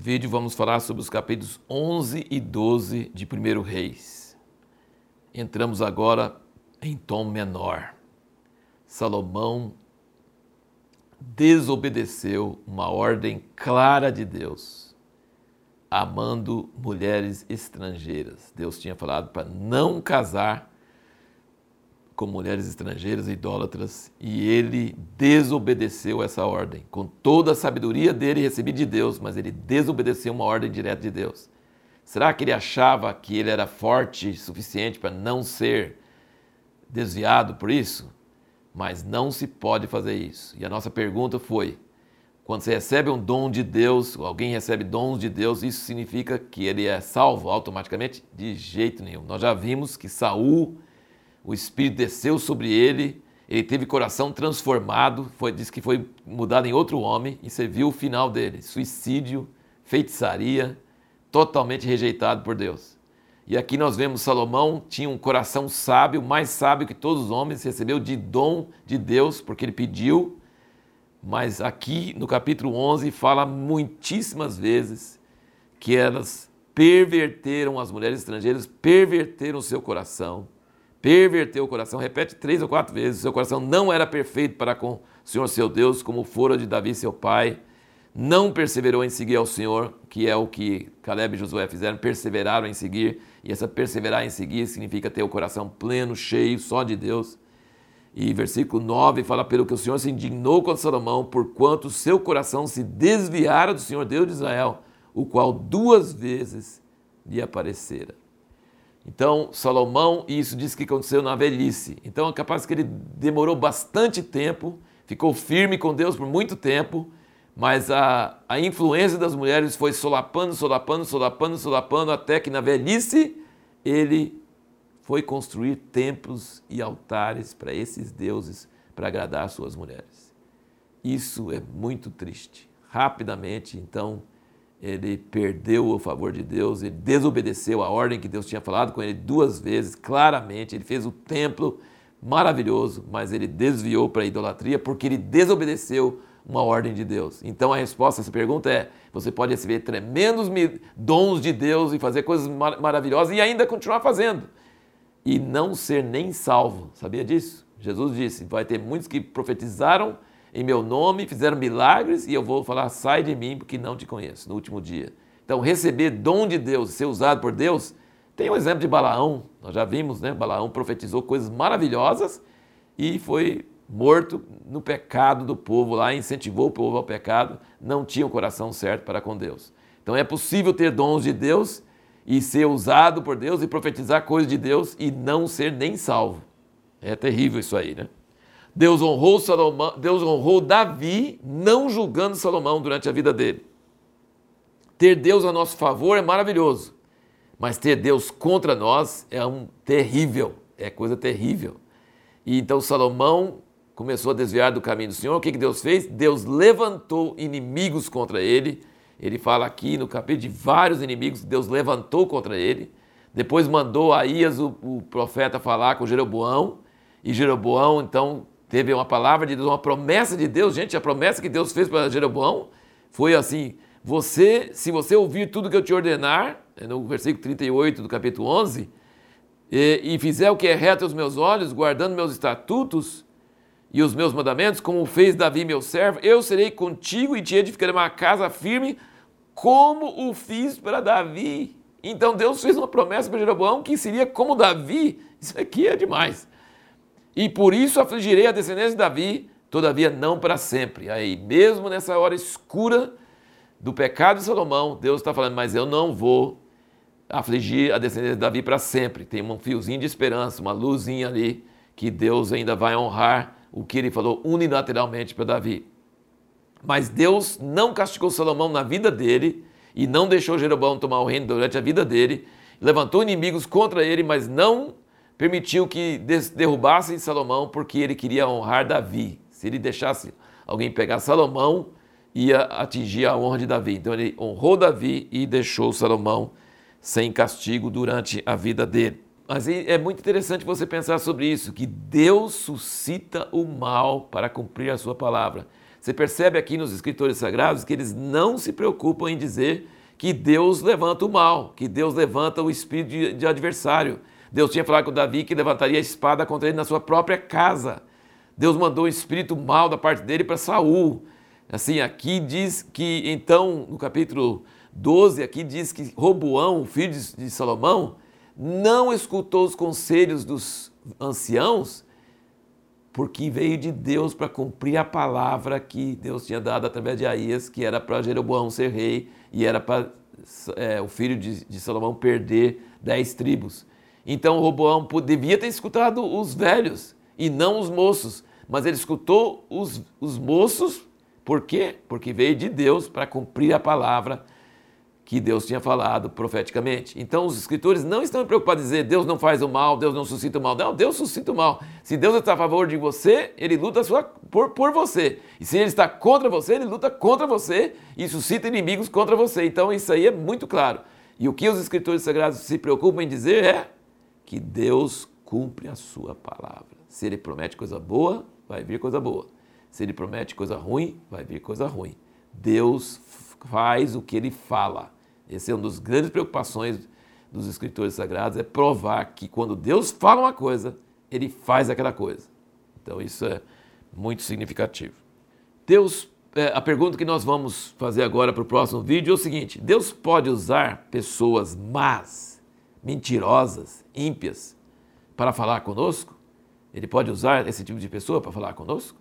vídeo vamos falar sobre os capítulos 11 e 12 de 1 Reis. Entramos agora em tom menor. Salomão desobedeceu uma ordem clara de Deus, amando mulheres estrangeiras. Deus tinha falado para não casar com mulheres estrangeiras idólatras e ele desobedeceu essa ordem. Com toda a sabedoria dele recebido de Deus, mas ele desobedeceu uma ordem direta de Deus. Será que ele achava que ele era forte suficiente para não ser desviado por isso? Mas não se pode fazer isso. E a nossa pergunta foi: quando você recebe um dom de Deus, alguém recebe dons de Deus, isso significa que ele é salvo automaticamente? De jeito nenhum. Nós já vimos que Saul o Espírito desceu sobre ele, ele teve coração transformado, foi, diz que foi mudado em outro homem, e você viu o final dele: suicídio, feitiçaria, totalmente rejeitado por Deus. E aqui nós vemos Salomão tinha um coração sábio, mais sábio que todos os homens, recebeu de dom de Deus, porque ele pediu. Mas aqui no capítulo 11 fala muitíssimas vezes que elas perverteram, as mulheres estrangeiras perverteram o seu coração perverteu o coração, repete três ou quatro vezes, seu coração não era perfeito para com o Senhor seu Deus, como fora de Davi seu pai, não perseverou em seguir ao Senhor, que é o que Caleb e Josué fizeram, perseveraram em seguir, e essa perseverar em seguir significa ter o coração pleno, cheio, só de Deus. E versículo 9 fala: Pelo que o Senhor se indignou contra Salomão, porquanto seu coração se desviara do Senhor Deus de Israel, o qual duas vezes lhe aparecera. Então, Salomão, isso diz que aconteceu na velhice. Então, é capaz que ele demorou bastante tempo, ficou firme com Deus por muito tempo, mas a, a influência das mulheres foi solapando, solapando, solapando, solapando, até que na velhice ele foi construir templos e altares para esses deuses, para agradar suas mulheres. Isso é muito triste. Rapidamente, então, ele perdeu o favor de Deus, ele desobedeceu a ordem que Deus tinha falado com ele duas vezes, claramente. Ele fez o templo maravilhoso, mas ele desviou para a idolatria porque ele desobedeceu uma ordem de Deus. Então a resposta a essa pergunta é: você pode receber tremendos dons de Deus e fazer coisas mar maravilhosas e ainda continuar fazendo e não ser nem salvo. Sabia disso? Jesus disse: vai ter muitos que profetizaram em meu nome, fizeram milagres e eu vou falar: sai de mim, porque não te conheço, no último dia. Então, receber dom de Deus, ser usado por Deus, tem um exemplo de Balaão, nós já vimos, né? Balaão profetizou coisas maravilhosas e foi morto no pecado do povo lá, incentivou o povo ao pecado, não tinha o coração certo para com Deus. Então é possível ter dons de Deus e ser usado por Deus e profetizar coisas de Deus e não ser nem salvo. É terrível isso aí, né? Deus honrou, Salomão, Deus honrou Davi, não julgando Salomão durante a vida dele. Ter Deus a nosso favor é maravilhoso, mas ter Deus contra nós é um terrível, é coisa terrível. E então Salomão começou a desviar do caminho do Senhor. O que, que Deus fez? Deus levantou inimigos contra ele. Ele fala aqui no capítulo de vários inimigos que Deus levantou contra ele. Depois mandou Aías, o, o profeta, falar com Jeroboão. E Jeroboão, então, teve uma palavra de Deus, uma promessa de Deus. Gente, a promessa que Deus fez para Jeroboão foi assim: você, se você ouvir tudo que eu te ordenar, é no versículo 38 do capítulo 11, e, e fizer o que é reto aos meus olhos, guardando meus estatutos e os meus mandamentos, como fez Davi meu servo, eu serei contigo e te edificarei uma casa firme, como o fiz para Davi. Então Deus fez uma promessa para Jeroboão que seria como Davi. Isso aqui é demais. E por isso afligirei a descendência de Davi, todavia não para sempre. Aí, mesmo nessa hora escura do pecado de Salomão, Deus está falando, mas eu não vou afligir a descendência de Davi para sempre. Tem um fiozinho de esperança, uma luzinha ali, que Deus ainda vai honrar o que ele falou unilateralmente para Davi. Mas Deus não castigou Salomão na vida dele e não deixou Jeroboão tomar o reino durante a vida dele. Levantou inimigos contra ele, mas não permitiu que derrubassem Salomão porque ele queria honrar Davi. Se ele deixasse alguém pegar Salomão, ia atingir a honra de Davi. Então ele honrou Davi e deixou Salomão sem castigo durante a vida dele. Mas é muito interessante você pensar sobre isso, que Deus suscita o mal para cumprir a sua palavra. Você percebe aqui nos escritores sagrados que eles não se preocupam em dizer que Deus levanta o mal, que Deus levanta o espírito de, adversário. Deus tinha falado com Davi que levantaria a espada contra ele na sua própria casa. Deus mandou o espírito mal da parte dele para Saul. Assim, aqui diz que, então, no capítulo 12, aqui diz que Roboão, filho de Salomão, não escutou os conselhos dos anciãos, porque veio de Deus para cumprir a palavra que Deus tinha dado através de Aías, que era para Jeroboão ser rei e era para é, o filho de, de Salomão perder dez tribos. Então Roboão devia ter escutado os velhos e não os moços, mas ele escutou os, os moços, por quê? Porque veio de Deus para cumprir a palavra que Deus tinha falado profeticamente. Então os escritores não estão preocupados em dizer Deus não faz o mal, Deus não suscita o mal. Não, Deus suscita o mal. Se Deus está a favor de você, ele luta sua, por, por você. E se ele está contra você, ele luta contra você e suscita inimigos contra você. Então isso aí é muito claro. E o que os escritores sagrados se preocupam em dizer é que Deus cumpre a sua palavra. Se ele promete coisa boa, vai vir coisa boa. Se ele promete coisa ruim, vai vir coisa ruim. Deus faz o que ele fala. Essa é uma das grandes preocupações dos escritores sagrados, é provar que quando Deus fala uma coisa, ele faz aquela coisa. Então isso é muito significativo. Deus, é, a pergunta que nós vamos fazer agora para o próximo vídeo é o seguinte: Deus pode usar pessoas más, mentirosas, ímpias, para falar conosco? Ele pode usar esse tipo de pessoa para falar conosco?